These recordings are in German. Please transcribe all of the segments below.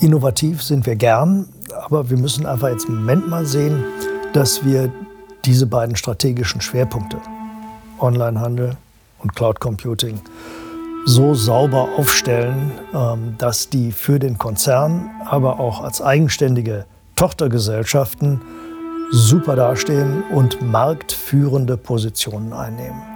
innovativ sind wir gern, aber wir müssen einfach jetzt im Moment mal sehen, dass wir diese beiden strategischen Schwerpunkte, Onlinehandel und Cloud Computing, so sauber aufstellen, ähm, dass die für den Konzern, aber auch als eigenständige Tochtergesellschaften super dastehen und marktführende Positionen einnehmen.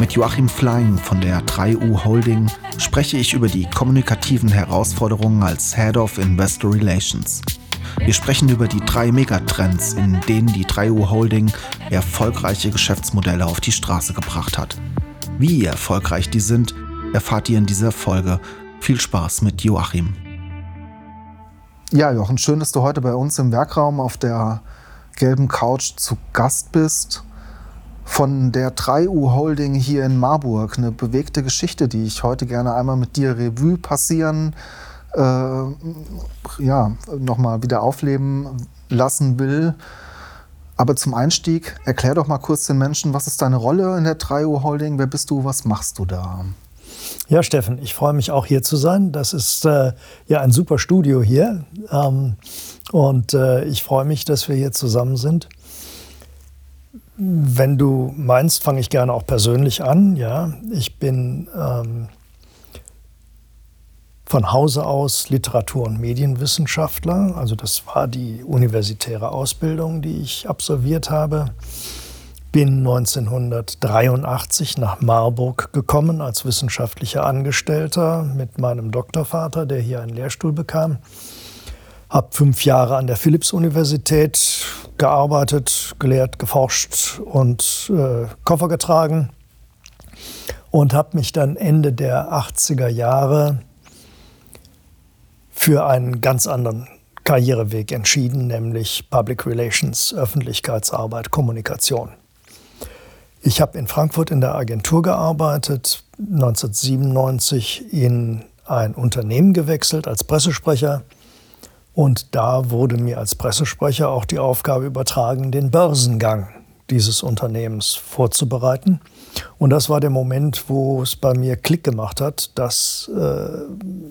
Mit Joachim Flein von der 3U Holding spreche ich über die kommunikativen Herausforderungen als Head of Investor Relations. Wir sprechen über die drei Megatrends, in denen die 3U Holding erfolgreiche Geschäftsmodelle auf die Straße gebracht hat. Wie erfolgreich die sind, erfahrt ihr in dieser Folge. Viel Spaß mit Joachim. Ja, Jochen, schön, dass du heute bei uns im Werkraum auf der gelben Couch zu Gast bist von der 3U Holding hier in Marburg. Eine bewegte Geschichte, die ich heute gerne einmal mit dir Revue passieren, äh, ja, nochmal wieder aufleben lassen will. Aber zum Einstieg, erklär doch mal kurz den Menschen, was ist deine Rolle in der 3U Holding? Wer bist du? Was machst du da? Ja, Steffen, ich freue mich auch hier zu sein. Das ist äh, ja ein super Studio hier. Ähm, und äh, ich freue mich, dass wir hier zusammen sind. Wenn du meinst, fange ich gerne auch persönlich an. Ja, ich bin ähm, von Hause aus Literatur- und Medienwissenschaftler. Also das war die universitäre Ausbildung, die ich absolviert habe. Bin 1983 nach Marburg gekommen als wissenschaftlicher Angestellter mit meinem Doktorvater, der hier einen Lehrstuhl bekam. Habe fünf Jahre an der Philipps-Universität gearbeitet, gelehrt, geforscht und äh, Koffer getragen und habe mich dann Ende der 80er Jahre für einen ganz anderen Karriereweg entschieden, nämlich Public Relations, Öffentlichkeitsarbeit, Kommunikation. Ich habe in Frankfurt in der Agentur gearbeitet, 1997 in ein Unternehmen gewechselt als Pressesprecher und da wurde mir als Pressesprecher auch die Aufgabe übertragen, den Börsengang dieses Unternehmens vorzubereiten. Und das war der Moment, wo es bei mir Klick gemacht hat, dass äh,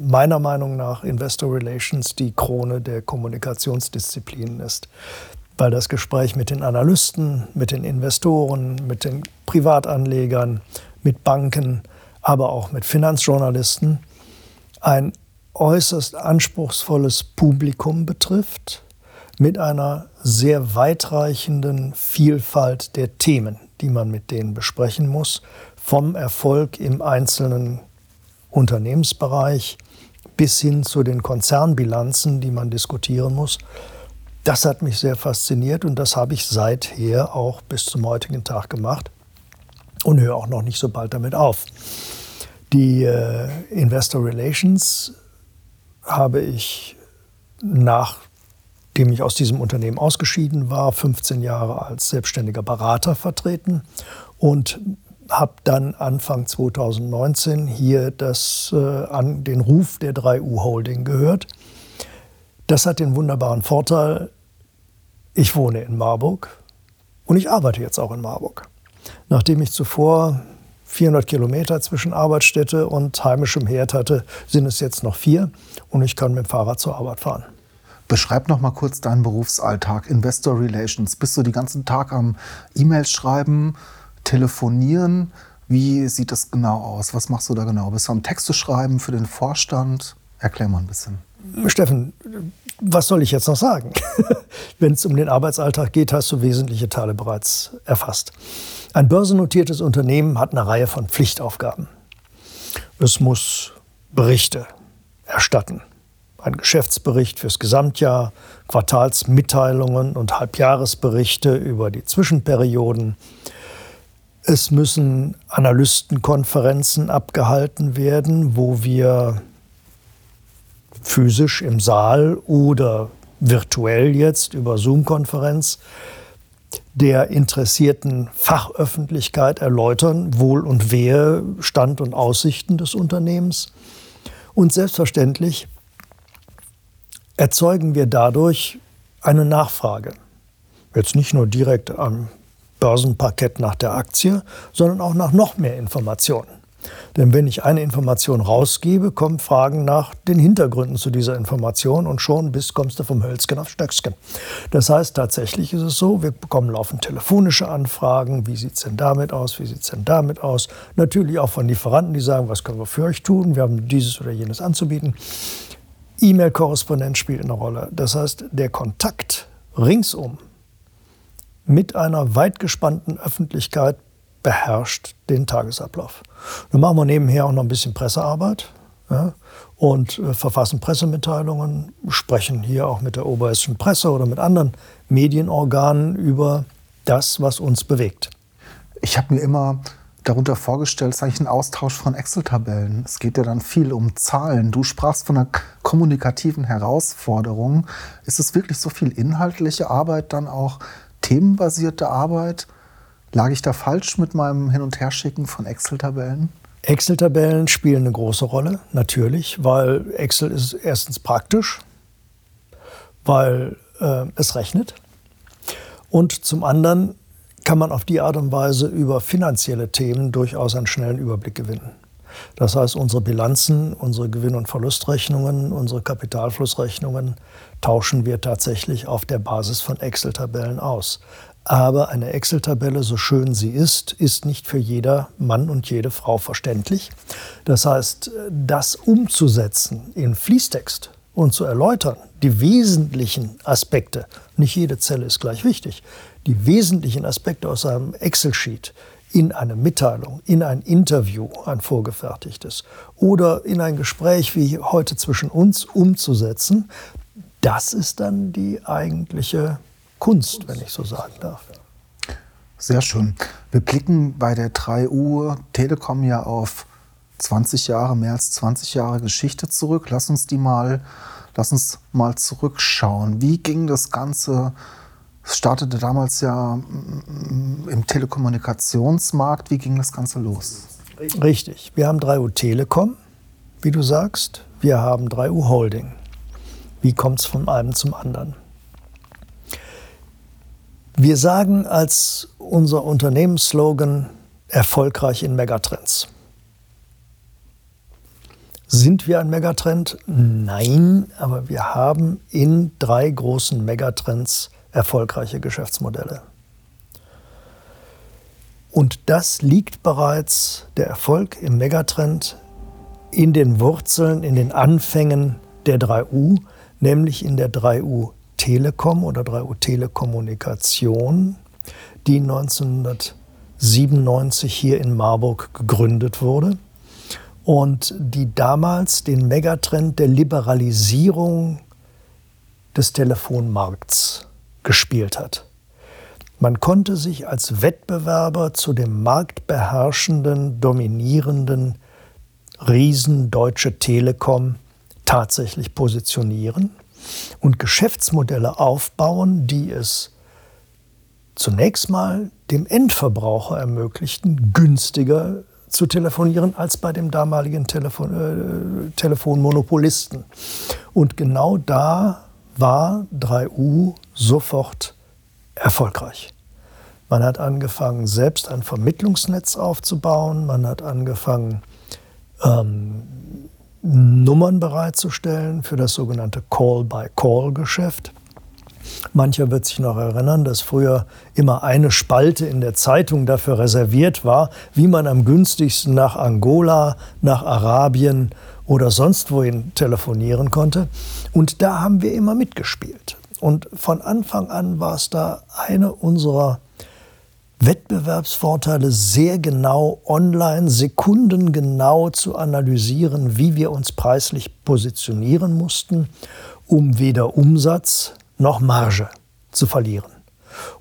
meiner Meinung nach Investor Relations die Krone der Kommunikationsdisziplinen ist. Weil das Gespräch mit den Analysten, mit den Investoren, mit den Privatanlegern, mit Banken, aber auch mit Finanzjournalisten ein äußerst anspruchsvolles Publikum betrifft, mit einer sehr weitreichenden Vielfalt der Themen, die man mit denen besprechen muss, vom Erfolg im einzelnen Unternehmensbereich bis hin zu den Konzernbilanzen, die man diskutieren muss. Das hat mich sehr fasziniert und das habe ich seither auch bis zum heutigen Tag gemacht und höre auch noch nicht so bald damit auf. Die äh, Investor Relations habe ich, nachdem ich aus diesem Unternehmen ausgeschieden war, 15 Jahre als selbstständiger Berater vertreten und habe dann Anfang 2019 hier das, äh, an den Ruf der 3U Holding gehört. Das hat den wunderbaren Vorteil, ich wohne in Marburg und ich arbeite jetzt auch in Marburg. Nachdem ich zuvor 400 Kilometer zwischen Arbeitsstätte und heimischem Herd hatte, sind es jetzt noch vier und ich kann mit dem Fahrrad zur Arbeit fahren. Beschreib noch mal kurz deinen Berufsalltag, Investor Relations. Bist du den ganzen Tag am E-Mails schreiben, telefonieren? Wie sieht das genau aus? Was machst du da genau? Bist du am Texte schreiben für den Vorstand? Erklär mal ein bisschen. Steffen, was soll ich jetzt noch sagen? Wenn es um den Arbeitsalltag geht, hast du wesentliche Teile bereits erfasst. Ein börsennotiertes Unternehmen hat eine Reihe von Pflichtaufgaben. Es muss Berichte erstatten. Ein Geschäftsbericht fürs Gesamtjahr, Quartalsmitteilungen und Halbjahresberichte über die Zwischenperioden. Es müssen Analystenkonferenzen abgehalten werden, wo wir physisch im Saal oder virtuell jetzt über Zoom-Konferenz der interessierten Fachöffentlichkeit erläutern, Wohl und Wehe, Stand und Aussichten des Unternehmens. Und selbstverständlich erzeugen wir dadurch eine Nachfrage. Jetzt nicht nur direkt am Börsenparkett nach der Aktie, sondern auch nach noch mehr Informationen. Denn wenn ich eine Information rausgebe, kommen Fragen nach den Hintergründen zu dieser Information und schon bis kommst du vom Hölzchen auf Stöcksken. Das heißt, tatsächlich ist es so, wir bekommen laufend telefonische Anfragen, wie sieht es denn damit aus, wie sieht es denn damit aus. Natürlich auch von Lieferanten, die sagen, was können wir für euch tun, wir haben dieses oder jenes anzubieten. E-Mail-Korrespondenz spielt eine Rolle. Das heißt, der Kontakt ringsum mit einer weit gespannten Öffentlichkeit beherrscht den Tagesablauf. Dann machen wir nebenher auch noch ein bisschen Pressearbeit ja, und äh, verfassen Pressemitteilungen, sprechen hier auch mit der oberhessischen Presse oder mit anderen Medienorganen über das, was uns bewegt. Ich habe mir immer darunter vorgestellt, es ist eigentlich ein Austausch von Excel-Tabellen. Es geht ja dann viel um Zahlen. Du sprachst von einer kommunikativen Herausforderung. Ist es wirklich so viel inhaltliche Arbeit, dann auch themenbasierte Arbeit? Lag ich da falsch mit meinem Hin- und Herschicken von Excel-Tabellen? Excel-Tabellen spielen eine große Rolle, natürlich, weil Excel ist erstens praktisch, weil äh, es rechnet. Und zum anderen kann man auf die Art und Weise über finanzielle Themen durchaus einen schnellen Überblick gewinnen. Das heißt, unsere Bilanzen, unsere Gewinn- und Verlustrechnungen, unsere Kapitalflussrechnungen tauschen wir tatsächlich auf der Basis von Excel-Tabellen aus. Aber eine Excel-Tabelle, so schön sie ist, ist nicht für jeder Mann und jede Frau verständlich. Das heißt, das umzusetzen in Fließtext und zu erläutern, die wesentlichen Aspekte, nicht jede Zelle ist gleich wichtig, die wesentlichen Aspekte aus einem Excel-Sheet in eine Mitteilung, in ein Interview, ein vorgefertigtes oder in ein Gespräch wie heute zwischen uns umzusetzen, das ist dann die eigentliche Kunst, wenn ich so sagen darf. Sehr schön. Wir blicken bei der 3U Telekom ja auf 20 Jahre, mehr als 20 Jahre Geschichte zurück. Lass uns die mal, lass uns mal zurückschauen. Wie ging das Ganze? Es startete damals ja mm, im Telekommunikationsmarkt. Wie ging das Ganze los? Richtig. Wir haben 3U Telekom, wie du sagst. Wir haben 3U Holding. Wie kommt es von einem zum anderen? Wir sagen als unser Unternehmensslogan erfolgreich in Megatrends. Sind wir ein Megatrend? Nein, aber wir haben in drei großen Megatrends erfolgreiche Geschäftsmodelle. Und das liegt bereits, der Erfolg im Megatrend, in den Wurzeln, in den Anfängen der 3U, nämlich in der 3U Telekom oder 3U Telekommunikation, die 1997 hier in Marburg gegründet wurde und die damals den Megatrend der Liberalisierung des Telefonmarkts gespielt hat. Man konnte sich als Wettbewerber zu dem marktbeherrschenden, dominierenden Riesen Deutsche Telekom tatsächlich positionieren und Geschäftsmodelle aufbauen, die es zunächst mal dem Endverbraucher ermöglichten, günstiger zu telefonieren als bei dem damaligen Telefon, äh, Telefonmonopolisten. Und genau da war 3U sofort erfolgreich. Man hat angefangen, selbst ein Vermittlungsnetz aufzubauen. Man hat angefangen, ähm, Nummern bereitzustellen für das sogenannte Call-by-Call-Geschäft. Mancher wird sich noch erinnern, dass früher immer eine Spalte in der Zeitung dafür reserviert war, wie man am günstigsten nach Angola, nach Arabien oder sonst wohin telefonieren konnte. Und da haben wir immer mitgespielt. Und von Anfang an war es da eine unserer Wettbewerbsvorteile sehr genau online, sekundengenau zu analysieren, wie wir uns preislich positionieren mussten, um weder Umsatz noch Marge zu verlieren.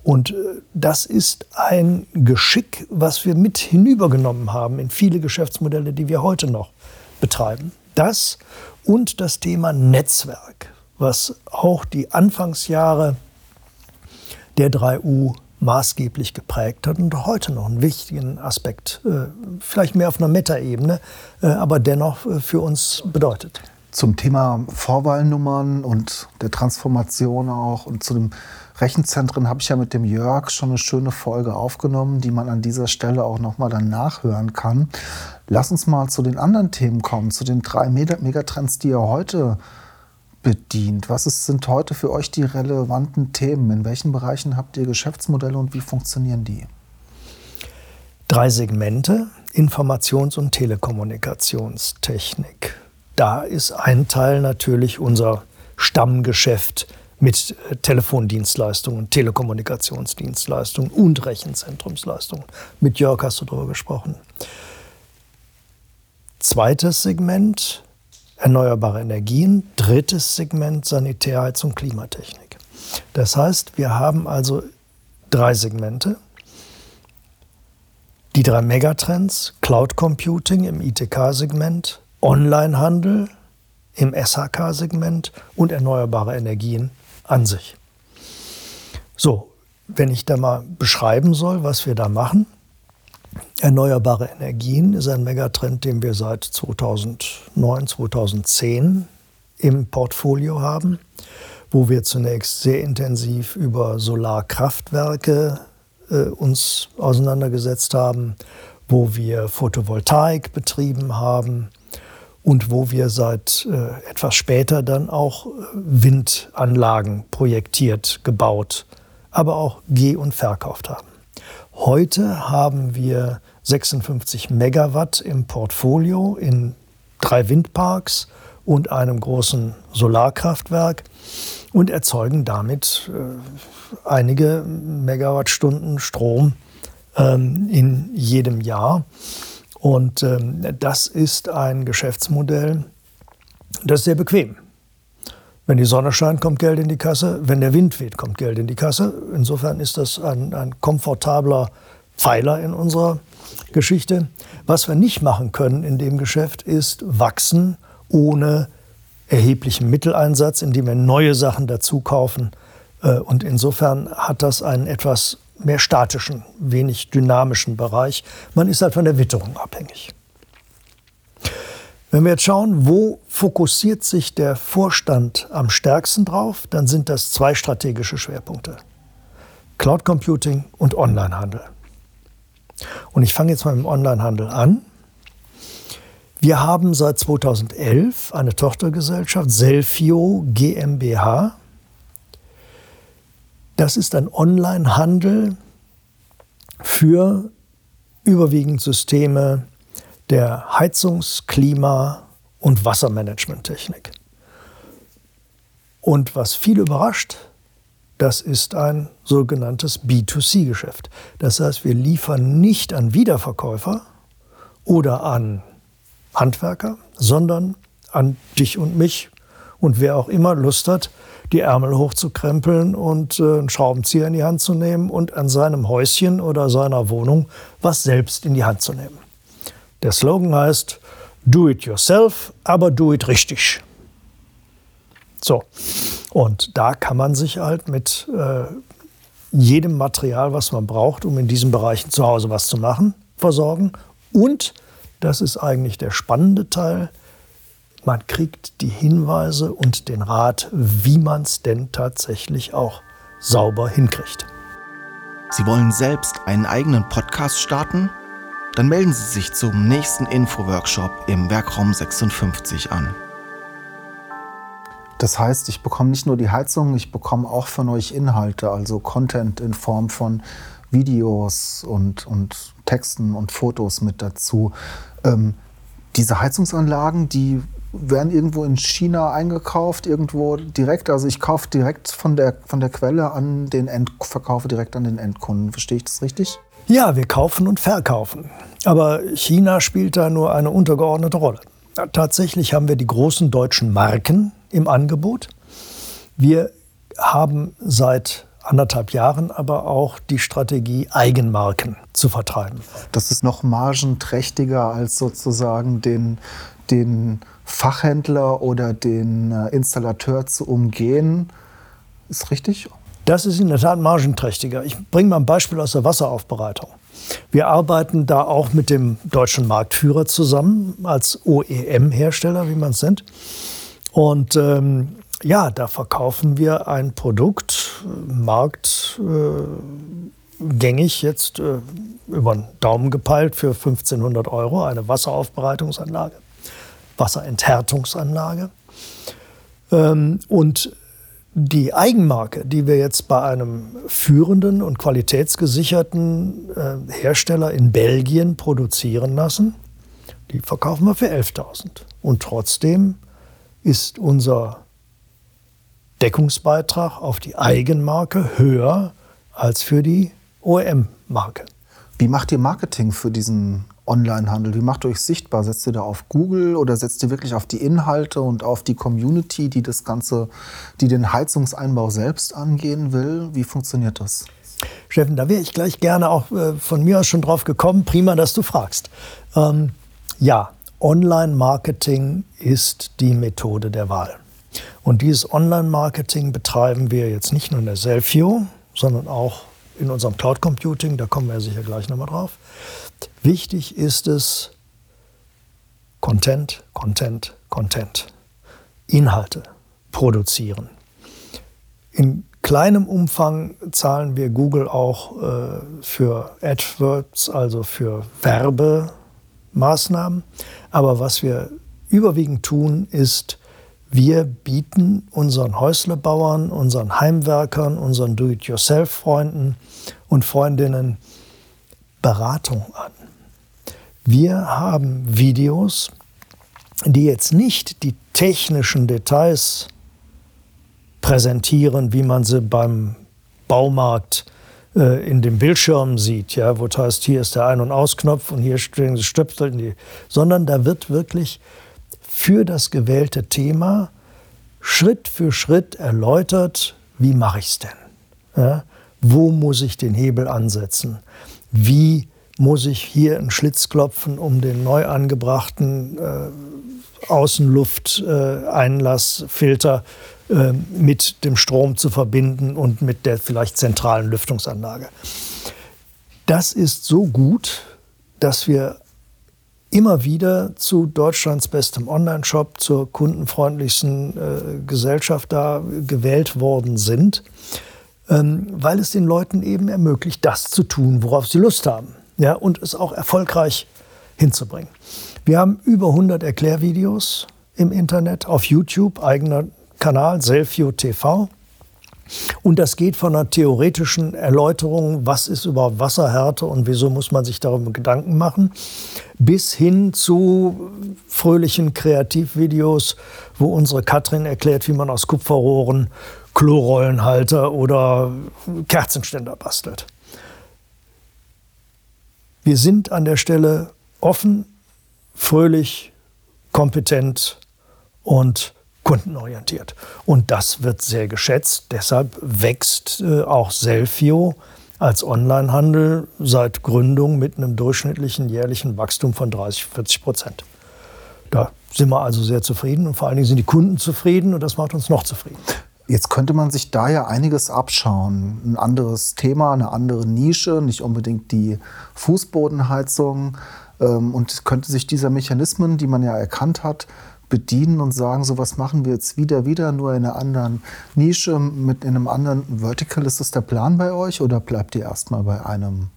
Und äh, das ist ein Geschick, was wir mit hinübergenommen haben in viele Geschäftsmodelle, die wir heute noch betreiben. Das und das Thema Netzwerk, was auch die Anfangsjahre der 3U maßgeblich geprägt hat und heute noch einen wichtigen Aspekt, äh, vielleicht mehr auf einer Metaebene, äh, aber dennoch äh, für uns bedeutet. Zum Thema Vorwahlnummern und der Transformation auch und zu den Rechenzentren habe ich ja mit dem Jörg schon eine schöne Folge aufgenommen, die man an dieser Stelle auch nochmal dann nachhören kann. Lass uns mal zu den anderen Themen kommen, zu den drei Megatrends, die ihr heute bedient? Was ist, sind heute für euch die relevanten Themen? In welchen Bereichen habt ihr Geschäftsmodelle und wie funktionieren die? Drei Segmente, Informations- und Telekommunikationstechnik. Da ist ein Teil natürlich unser Stammgeschäft mit äh, Telefondienstleistungen, Telekommunikationsdienstleistungen und Rechenzentrumsleistungen. Mit Jörg hast du darüber gesprochen. Zweites Segment, erneuerbare Energien. Drittes Segment Sanitärheizung, Klimatechnik. Das heißt, wir haben also drei Segmente. Die drei Megatrends, Cloud Computing im ITK-Segment, Onlinehandel im SHK-Segment und erneuerbare Energien an sich. So, wenn ich da mal beschreiben soll, was wir da machen, Erneuerbare Energien ist ein Megatrend, den wir seit 2009, 2010 im Portfolio haben, wo wir zunächst sehr intensiv über Solarkraftwerke äh, uns auseinandergesetzt haben, wo wir Photovoltaik betrieben haben und wo wir seit äh, etwas später dann auch äh, Windanlagen projektiert, gebaut, aber auch geh- und verkauft haben. Heute haben wir 56 Megawatt im Portfolio in drei Windparks und einem großen Solarkraftwerk und erzeugen damit äh, einige Megawattstunden Strom ähm, in jedem Jahr. Und ähm, das ist ein Geschäftsmodell, das ist sehr bequem. Wenn die Sonne scheint, kommt Geld in die Kasse. Wenn der Wind weht, kommt Geld in die Kasse. Insofern ist das ein, ein komfortabler Pfeiler in unserer Geschichte. Was wir nicht machen können in dem Geschäft, ist wachsen ohne erheblichen Mitteleinsatz, indem wir neue Sachen dazu kaufen. Äh, und insofern hat das einen etwas mehr statischen, wenig dynamischen Bereich. Man ist halt von der Witterung abhängig. Wenn wir jetzt schauen, wo fokussiert sich der Vorstand am stärksten drauf, dann sind das zwei strategische Schwerpunkte. Cloud Computing und Onlinehandel. Und ich fange jetzt mal mit dem Onlinehandel an. Wir haben seit 2011 eine Tochtergesellschaft, Selfio GmbH. Das ist ein Onlinehandel für überwiegend Systeme der Heizungs-, Klima- und Wassermanagementtechnik. Und was viel überrascht, das ist ein sogenanntes B2C-Geschäft. Das heißt, wir liefern nicht an Wiederverkäufer oder an Handwerker, sondern an dich und mich und wer auch immer Lust hat, die Ärmel hochzukrempeln und äh, einen Schraubenzieher in die Hand zu nehmen und an seinem Häuschen oder seiner Wohnung was selbst in die Hand zu nehmen. Der Slogan heißt Do it yourself, aber do it richtig. So, und da kann man sich halt mit äh, jedem Material, was man braucht, um in diesen Bereichen zu Hause was zu machen, versorgen. Und, das ist eigentlich der spannende Teil, man kriegt die Hinweise und den Rat, wie man es denn tatsächlich auch sauber hinkriegt. Sie wollen selbst einen eigenen Podcast starten? Dann melden Sie sich zum nächsten Info-Workshop im Werkraum 56 an. Das heißt, ich bekomme nicht nur die Heizung, ich bekomme auch von euch Inhalte, also Content in Form von Videos und, und Texten und Fotos mit dazu. Ähm, diese Heizungsanlagen, die werden irgendwo in China eingekauft, irgendwo direkt. Also ich kaufe direkt von der, von der Quelle an den End, direkt an den Endkunden. Verstehe ich das richtig? Ja, wir kaufen und verkaufen. Aber China spielt da nur eine untergeordnete Rolle. Tatsächlich haben wir die großen deutschen Marken im Angebot. Wir haben seit anderthalb Jahren aber auch die Strategie, Eigenmarken zu vertreiben. Das ist noch margenträchtiger als sozusagen den, den Fachhändler oder den äh, Installateur zu umgehen. Ist richtig? Das ist in der Tat margenträchtiger. Ich bringe mal ein Beispiel aus der Wasseraufbereitung. Wir arbeiten da auch mit dem deutschen Marktführer zusammen als OEM-Hersteller, wie man es nennt. Und ähm, ja, da verkaufen wir ein Produkt, marktgängig jetzt äh, über den Daumen gepeilt für 1500 Euro, eine Wasseraufbereitungsanlage, Wasserenthärtungsanlage. Ähm, und die Eigenmarke, die wir jetzt bei einem führenden und qualitätsgesicherten äh, Hersteller in Belgien produzieren lassen, die verkaufen wir für 11.000. Und trotzdem ist unser Deckungsbeitrag auf die Eigenmarke höher als für die OEM-Marke. Wie macht ihr Marketing für diesen Onlinehandel? Wie macht ihr euch sichtbar? Setzt ihr da auf Google oder setzt ihr wirklich auf die Inhalte und auf die Community, die das Ganze, die den Heizungseinbau selbst angehen will? Wie funktioniert das? Steffen, da wäre ich gleich gerne auch äh, von mir aus schon drauf gekommen. Prima, dass du fragst. Ähm, ja, Online-Marketing ist die Methode der Wahl. Und dieses Online-Marketing betreiben wir jetzt nicht nur in der Selfio, sondern auch in unserem Cloud Computing. Da kommen wir sicher gleich nochmal drauf. Wichtig ist es, Content, Content, Content. Inhalte produzieren. In kleinem Umfang zahlen wir Google auch äh, für AdWords, also für Werbemaßnahmen. Aber was wir überwiegend tun, ist, wir bieten unseren Häuslebauern, unseren Heimwerkern, unseren Do-it-yourself-Freunden und Freundinnen Beratung an. Wir haben Videos, die jetzt nicht die technischen Details präsentieren, wie man sie beim Baumarkt äh, in dem Bildschirm sieht, ja, wo heißt, hier ist der Ein- und Ausknopf und hier stehen die Stöpsel, sondern da wird wirklich für das gewählte Thema Schritt für Schritt erläutert, wie mache ich es denn? Ja, wo muss ich den Hebel ansetzen? Wie muss ich hier einen Schlitz klopfen, um den neu angebrachten äh, Außenlufteinlassfilter äh, äh, mit dem Strom zu verbinden und mit der vielleicht zentralen Lüftungsanlage. Das ist so gut, dass wir immer wieder zu Deutschlands bestem Online-Shop, zur kundenfreundlichsten äh, Gesellschaft da gewählt worden sind, ähm, weil es den Leuten eben ermöglicht, das zu tun, worauf sie Lust haben ja, und es auch erfolgreich hinzubringen. Wir haben über 100 Erklärvideos im Internet, auf YouTube, eigener Kanal, Selfio TV. Und das geht von einer theoretischen Erläuterung, was ist überhaupt Wasserhärte und wieso muss man sich darüber Gedanken machen, bis hin zu fröhlichen Kreativvideos, wo unsere Katrin erklärt, wie man aus Kupferrohren Klorollenhalter oder Kerzenständer bastelt. Wir sind an der Stelle offen, fröhlich, kompetent und kundenorientiert. Und das wird sehr geschätzt. Deshalb wächst äh, auch Selfio als Onlinehandel seit Gründung mit einem durchschnittlichen jährlichen Wachstum von 30, 40 Prozent. Da sind wir also sehr zufrieden und vor allen Dingen sind die Kunden zufrieden und das macht uns noch zufrieden. Jetzt könnte man sich da ja einiges abschauen. Ein anderes Thema, eine andere Nische, nicht unbedingt die Fußbodenheizung. Ähm, und könnte sich dieser Mechanismen, die man ja erkannt hat, bedienen und sagen, so was machen wir jetzt wieder, wieder, nur in einer anderen Nische, mit in einem anderen Vertical. Ist das der Plan bei euch oder bleibt ihr erstmal bei einem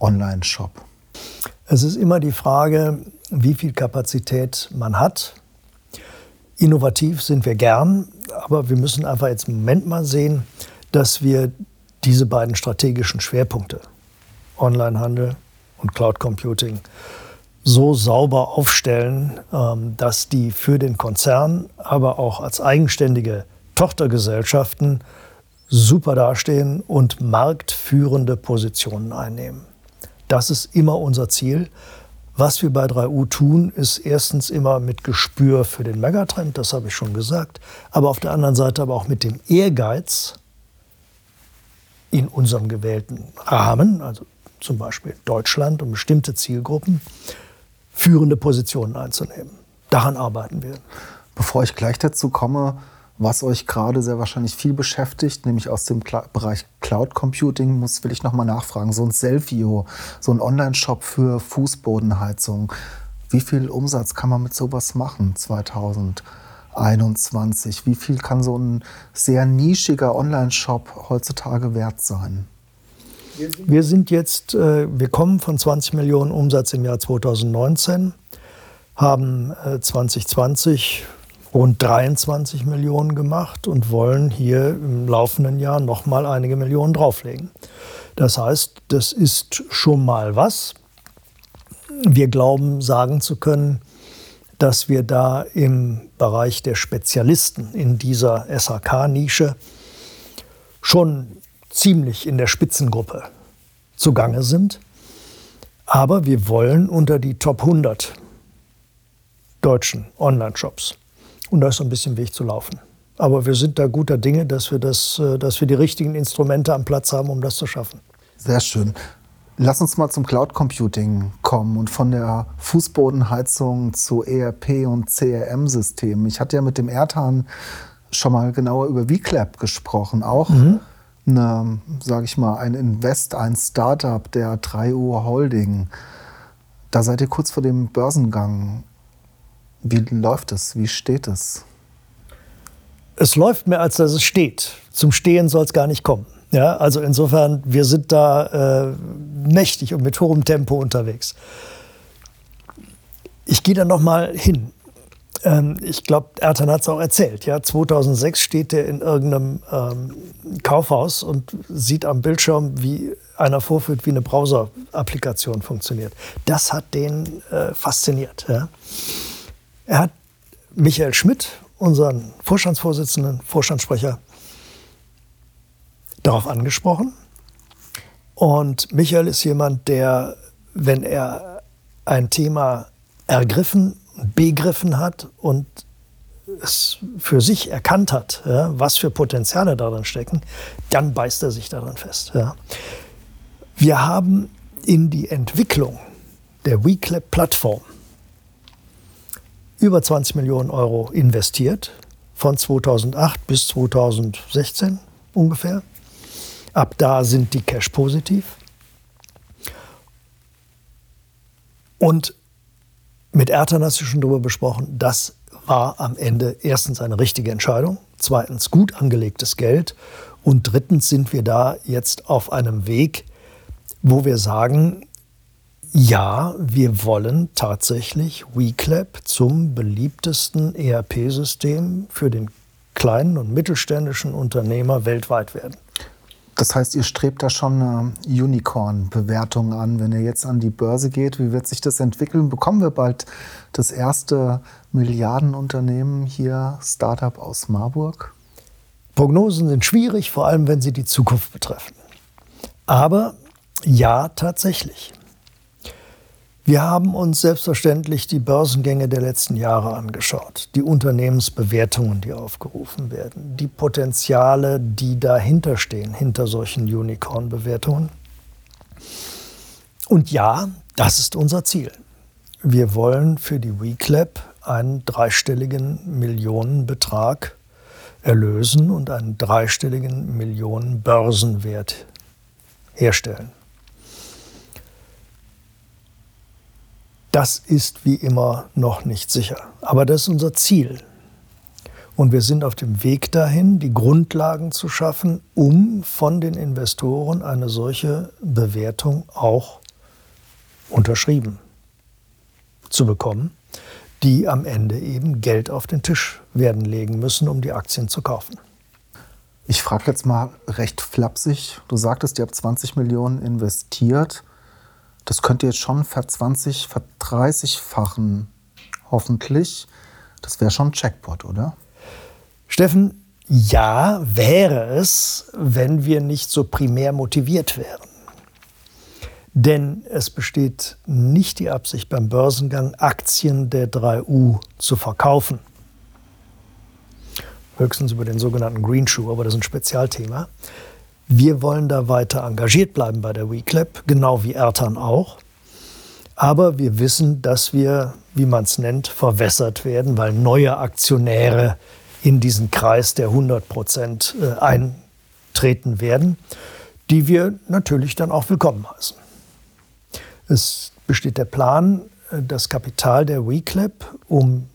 Online-Shop? Es ist immer die Frage, wie viel Kapazität man hat Innovativ sind wir gern, aber wir müssen einfach jetzt im Moment mal sehen, dass wir diese beiden strategischen Schwerpunkte, Onlinehandel und Cloud Computing, so sauber aufstellen, ähm, dass die für den Konzern, aber auch als eigenständige Tochtergesellschaften super dastehen und marktführende Positionen einnehmen. Das ist immer unser Ziel. Was wir bei 3U tun, ist erstens immer mit Gespür für den Megatrend, das habe ich schon gesagt, aber auf der anderen Seite aber auch mit dem Ehrgeiz in unserem gewählten Rahmen, also zum Beispiel Deutschland und bestimmte Zielgruppen, führende Positionen einzunehmen. daran arbeiten wir. Bevor ich gleich dazu komme, was euch gerade sehr wahrscheinlich viel beschäftigt, nämlich aus dem Cl Bereich Cloud Computing, muss, will ich nochmal nachfragen. So ein Selfio, so ein Online-Shop für Fußbodenheizung. Wie viel Umsatz kann man mit sowas machen 2021? Wie viel kann so ein sehr nischiger Online-Shop heutzutage wert sein? Wir sind jetzt, äh, wir kommen von 20 Millionen Umsatz im Jahr 2019, haben 2020 äh, rund 23 Millionen gemacht und wollen hier im laufenden Jahr noch mal einige Millionen drauflegen. Das heißt, das ist schon mal was. Wir glauben, sagen zu können, dass wir da im Bereich der Spezialisten in dieser SHK-Nische schon ziemlich in der Spitzengruppe zugange sind. Aber wir wollen unter die Top 100 deutschen Online-Shops. Und da ist ein bisschen Weg zu laufen. Aber wir sind da guter Dinge, dass wir, das, äh, dass wir die richtigen Instrumente am Platz haben, um das zu schaffen. Sehr schön. Lass uns mal zum Cloud Computing kommen und von der Fußbodenheizung zu ERP und CRM-Systemen. Ich hatte ja mit dem Ertan schon mal genauer über VClap gesprochen, auch mhm eine, sage ich mal, ein Invest, ein Startup der 3 Uhr Holding. Da seid ihr kurz vor dem Börsengang. Wie läuft es? Wie steht es? Es läuft mehr, als dass es steht. Zum Stehen soll es gar nicht kommen. Ja, also insofern, wir sind da äh, mächtig und mit hohem Tempo unterwegs. Ich gehe da noch mal hin. Ähm, ich glaube, Ertan hat es auch erzählt. Ja, 2006 steht er in irgendeinem ähm, Kaufhaus und sieht am Bildschirm, wie einer vorführt, wie eine Browser-Applikation funktioniert. Das hat den äh, fasziniert. Ja. Er hat Michael Schmidt, unseren Vorstandsvorsitzenden, Vorstandssprecher, darauf angesprochen. Und Michael ist jemand, der, wenn er ein Thema ergriffen begriffen hat und es für sich erkannt hat, ja, was für Potenziale darin stecken, dann beißt er sich daran fest. Ja. Wir haben in die Entwicklung der WeClap-Plattform über 20 Millionen Euro investiert, von 2008 bis 2016 ungefähr. Ab da sind die Cash positiv. Und mit Ertan hast schon darüber besprochen, das war am Ende erstens eine richtige Entscheidung, zweitens gut angelegtes Geld und drittens sind wir da jetzt auf einem Weg, wo wir sagen, ja, wir wollen tatsächlich WeClap zum beliebtesten ERP-System für den kleinen und mittelständischen Unternehmer weltweit werden. Das heißt, ihr strebt da schon eine Unicorn-Bewertung an. Wenn ihr jetzt an die Börse geht, wie wird sich das entwickeln? Bekommen wir bald das erste Milliardenunternehmen hier, Startup aus Marburg? Prognosen sind schwierig, vor allem wenn sie die Zukunft betreffen. Aber ja, tatsächlich. Wir haben uns selbstverständlich die Börsengänge der letzten Jahre angeschaut, die Unternehmensbewertungen, die aufgerufen werden, die Potenziale, die dahinter stehen, hinter solchen Unicorn-Bewertungen. Und ja, das ist unser Ziel. Wir wollen für die WeClap einen dreistelligen Millionenbetrag erlösen und einen dreistelligen Millionenbörsenwert herstellen. Das ist wie immer noch nicht sicher. Aber das ist unser Ziel. Und wir sind auf dem Weg dahin, die Grundlagen zu schaffen, um von den Investoren eine solche Bewertung auch unterschrieben zu bekommen, die am Ende eben Geld auf den Tisch werden legen müssen, um die Aktien zu kaufen. Ich frage jetzt mal recht flapsig. Du sagtest, ihr habt 20 Millionen investiert das könnt ihr jetzt schon ver-20, ver-30-fachen, hoffentlich. Das wäre schon ein Jackpot, oder? Steffen, ja, wäre es, wenn wir nicht so primär motiviert wären. Denn es besteht nicht die Absicht beim Börsengang, Aktien der 3U zu verkaufen. Höchstens über den sogenannten Green Shoe, aber das ist ein Spezialthema. Wir wollen da weiter engagiert bleiben bei der WeClap, genau wie Ertan auch. Aber wir wissen, dass wir wie man es nennt, verwässert werden, weil neue Aktionäre in diesen Kreis der 100 Prozent äh, eintreten werden, die wir natürlich dann auch willkommen heißen. Es besteht der Plan, äh, das Kapital der WeClap um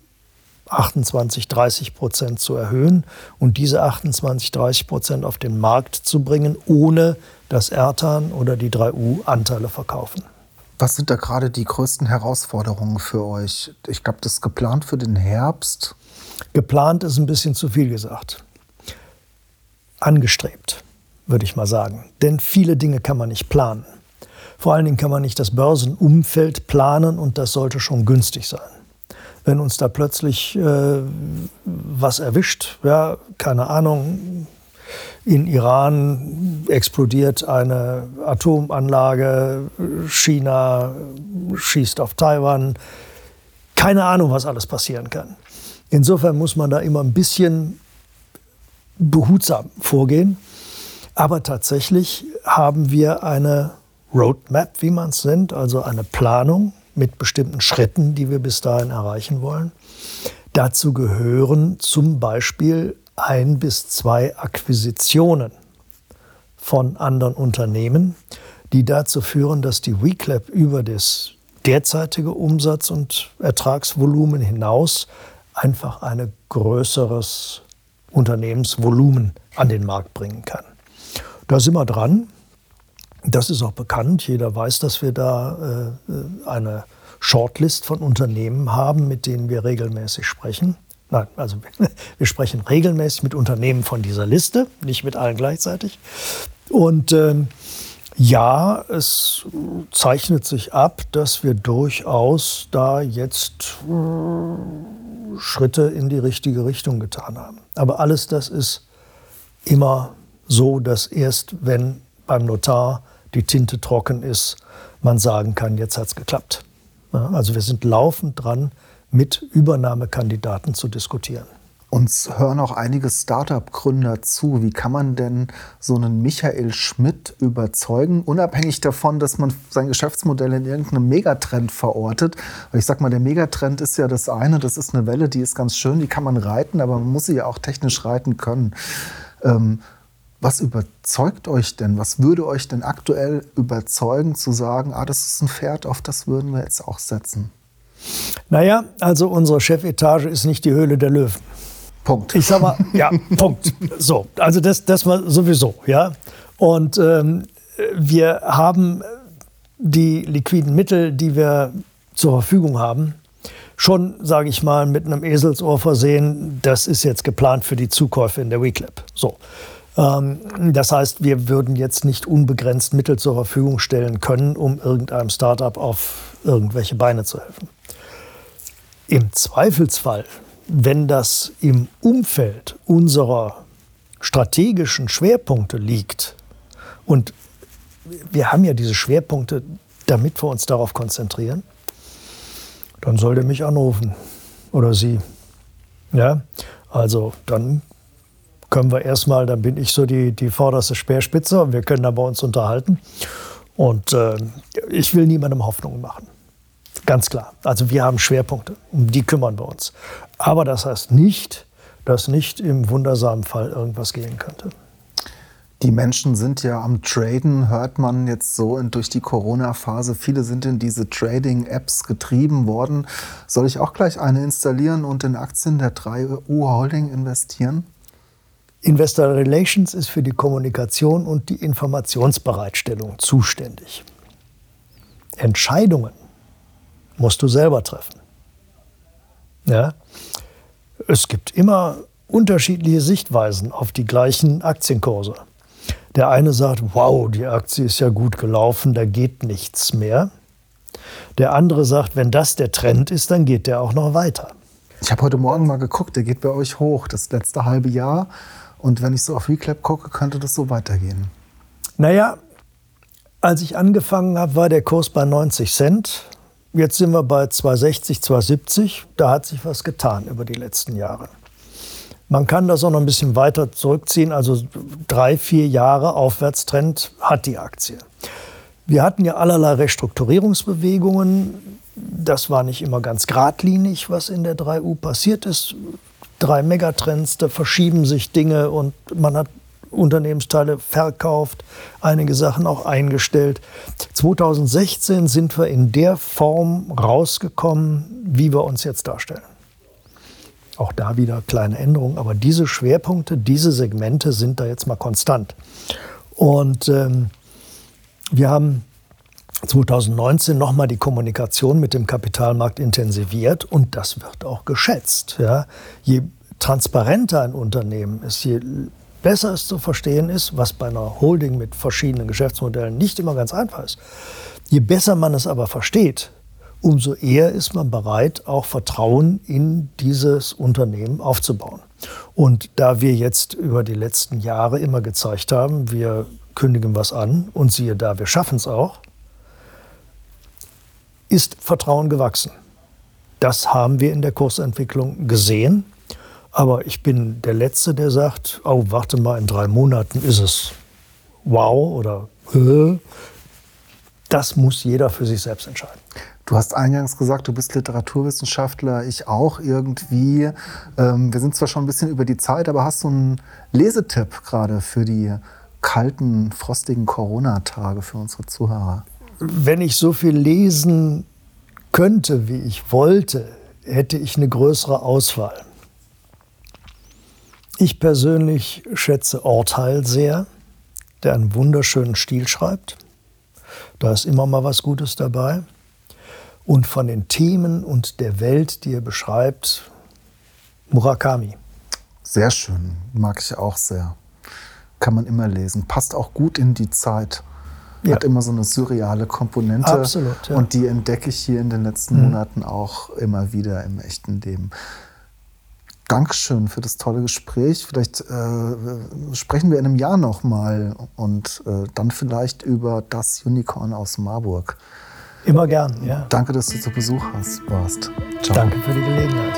28, 30 Prozent zu erhöhen und diese 28, 30 Prozent auf den Markt zu bringen, ohne dass Ertan oder die 3U Anteile verkaufen. Was sind da gerade die größten Herausforderungen für euch? Ich glaube, das ist geplant für den Herbst. Geplant ist ein bisschen zu viel gesagt. Angestrebt, würde ich mal sagen. Denn viele Dinge kann man nicht planen. Vor allen Dingen kann man nicht das Börsenumfeld planen und das sollte schon günstig sein. Wenn uns da plötzlich äh, was erwischt, ja, keine Ahnung, in Iran explodiert eine Atomanlage, China schießt auf Taiwan. Keine Ahnung, was alles passieren kann. Insofern muss man da immer ein bisschen behutsam vorgehen. Aber tatsächlich haben wir eine Roadmap, wie man es nennt, also eine Planung mit bestimmten Schritten, die wir bis dahin erreichen wollen. Dazu gehören zum Beispiel ein bis zwei Akquisitionen von anderen Unternehmen, die dazu führen, dass die WeClap über das derzeitige Umsatz- und Ertragsvolumen hinaus einfach ein größeres Unternehmensvolumen an den Markt bringen kann. Da sind wir dran. Das ist auch bekannt. Jeder weiß, dass wir da äh, eine Shortlist von Unternehmen haben, mit denen wir regelmäßig sprechen. Nein, also wir sprechen regelmäßig mit Unternehmen von dieser Liste, nicht mit allen gleichzeitig. Und ähm, ja, es zeichnet sich ab, dass wir durchaus da jetzt äh, Schritte in die richtige Richtung getan haben. Aber alles das ist immer so, dass erst wenn beim Notar die Tinte trocken ist, man sagen kann, jetzt hat es geklappt. Also wir sind laufend dran, mit Übernahmekandidaten zu diskutieren. Uns hören auch einige Start-up-Gründer zu. Wie kann man denn so einen Michael Schmidt überzeugen, unabhängig davon, dass man sein Geschäftsmodell in irgendeinem Megatrend verortet? Ich sag mal, der Megatrend ist ja das eine, das ist eine Welle, die ist ganz schön, die kann man reiten, aber man muss sie ja auch technisch reiten können. Ähm, was überzeugt euch denn? Was würde euch denn aktuell überzeugen, zu sagen, ah, das ist ein Pferd, auf das würden wir jetzt auch setzen? Naja, also unsere Chefetage ist nicht die Höhle der Löwen. Punkt. Ich sag mal, ja, Punkt. So, also das, das mal sowieso, ja. Und ähm, wir haben die liquiden Mittel, die wir zur Verfügung haben, schon, sage ich mal, mit einem Eselsohr versehen. Das ist jetzt geplant für die Zukäufe in der WeClap. So. Ähm, das heißt, wir würden jetzt nicht unbegrenzt Mittel zur Verfügung stellen können, um irgendeinem Startup auf irgendwelche Beine zu helfen. Im Zweifelsfall, wenn das im Umfeld unserer strategischen Schwerpunkte liegt, und wir haben ja diese Schwerpunkte, damit wir uns darauf konzentrieren, dann soll der mich anrufen oder sie. Ja, also dann können wir erstmal, dann bin ich so die, die vorderste Speerspitze und wir können da bei uns unterhalten. Und äh, ich will niemandem Hoffnung machen. Ganz klar. Also wir haben Schwerpunkte, um die kümmern wir uns. Aber das heißt nicht, dass nicht im wundersamen Fall irgendwas gehen könnte. Die Menschen sind ja am Traden, hört man jetzt so durch die Corona-Phase. Viele sind in diese Trading-Apps getrieben worden. Soll ich auch gleich eine installieren und in Aktien der 3U Holding investieren? Investor Relations ist für die Kommunikation und die Informationsbereitstellung zuständig. Entscheidungen musst du selber treffen. Ja? Es gibt immer unterschiedliche Sichtweisen auf die gleichen Aktienkurse. Der eine sagt, wow, die Aktie ist ja gut gelaufen, da geht nichts mehr. Der andere sagt, wenn das der Trend ist, dann geht der auch noch weiter. Ich habe heute Morgen mal geguckt, der geht bei euch hoch, das letzte halbe Jahr. Und wenn ich so auf Reclap gucke, könnte das so weitergehen. Naja, als ich angefangen habe, war der Kurs bei 90 Cent. Jetzt sind wir bei 260, 270. Da hat sich was getan über die letzten Jahre. Man kann das auch noch ein bisschen weiter zurückziehen. Also drei, vier Jahre Aufwärtstrend hat die Aktie. Wir hatten ja allerlei Restrukturierungsbewegungen das war nicht immer ganz geradlinig, was in der 3U passiert ist. Drei Megatrends, da verschieben sich Dinge und man hat Unternehmensteile verkauft, einige Sachen auch eingestellt. 2016 sind wir in der Form rausgekommen, wie wir uns jetzt darstellen. Auch da wieder kleine Änderungen, aber diese Schwerpunkte, diese Segmente sind da jetzt mal konstant. Und ähm, wir haben 2019 nochmal die Kommunikation mit dem Kapitalmarkt intensiviert und das wird auch geschätzt. Ja. Je transparenter ein Unternehmen ist, je besser es zu verstehen ist, was bei einer Holding mit verschiedenen Geschäftsmodellen nicht immer ganz einfach ist, je besser man es aber versteht, umso eher ist man bereit, auch Vertrauen in dieses Unternehmen aufzubauen. Und da wir jetzt über die letzten Jahre immer gezeigt haben, wir kündigen was an und siehe da, wir schaffen es auch, ist Vertrauen gewachsen. Das haben wir in der Kursentwicklung gesehen. Aber ich bin der Letzte, der sagt, oh, warte mal, in drei Monaten ist es wow oder äh. das muss jeder für sich selbst entscheiden. Du hast eingangs gesagt, du bist Literaturwissenschaftler, ich auch irgendwie. Ähm, wir sind zwar schon ein bisschen über die Zeit, aber hast du einen Lesetipp gerade für die kalten, frostigen Corona-Tage für unsere Zuhörer? Wenn ich so viel lesen könnte, wie ich wollte, hätte ich eine größere Auswahl. Ich persönlich schätze Orteil sehr, der einen wunderschönen Stil schreibt. Da ist immer mal was Gutes dabei. Und von den Themen und der Welt, die er beschreibt, Murakami. Sehr schön, mag ich auch sehr. Kann man immer lesen. Passt auch gut in die Zeit. Ja. Hat immer so eine surreale Komponente. Absolut. Ja. Und die entdecke ich hier in den letzten mhm. Monaten auch immer wieder im echten Leben. Dankeschön für das tolle Gespräch. Vielleicht äh, sprechen wir in einem Jahr nochmal und äh, dann vielleicht über das Unicorn aus Marburg. Immer gern, ja. Danke, dass du zu Besuch hast, warst. Ciao. Danke für die Gelegenheit.